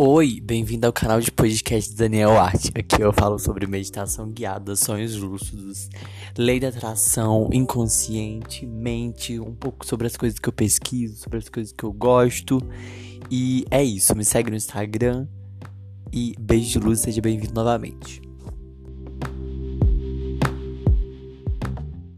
Oi, bem-vindo ao canal de podcast Daniel Arte. Aqui eu falo sobre meditação guiada, sonhos lúcidos, lei da atração, inconsciente, mente, um pouco sobre as coisas que eu pesquiso, sobre as coisas que eu gosto. E é isso, me segue no Instagram e beijo de luz, seja bem-vindo novamente.